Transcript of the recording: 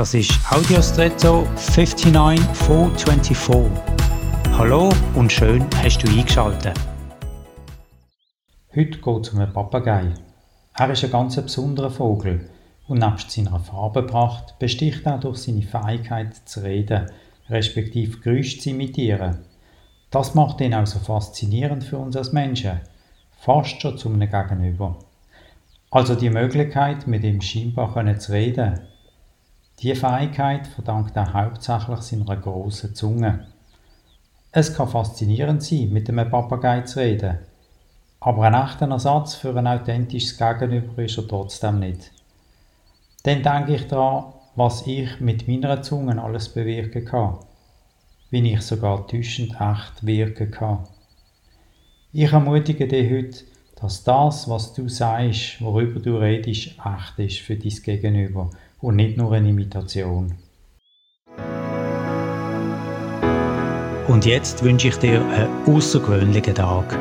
Das ist Audiostretto 59424. Hallo und schön hast du eingeschaltet. Heute geht es um einen Papagei. Er ist ein ganz besonderer Vogel und nebst seiner Farbenpracht besticht er durch seine Fähigkeit zu reden, respektive Geräusche zu imitieren. Das macht ihn auch so faszinierend für uns als Menschen, fast schon zu einem Gegenüber. Also die Möglichkeit, mit ihm scheinbar zu reden. Diese Fähigkeit verdankt er hauptsächlich seiner grossen Zunge. Es kann faszinierend sein, mit einem Papagei zu reden, aber ein echter Ersatz für ein authentisches Gegenüber ist er trotzdem nicht. Dann denke ich daran, was ich mit meiner Zunge alles bewirken kann wie ich sogar täuschend echt wirken kann. Ich ermutige dich heute, dass das, was du sagst, worüber du redest, echt ist für dein Gegenüber und nicht nur eine Imitation. Und jetzt wünsche ich dir einen außergewöhnlichen Tag.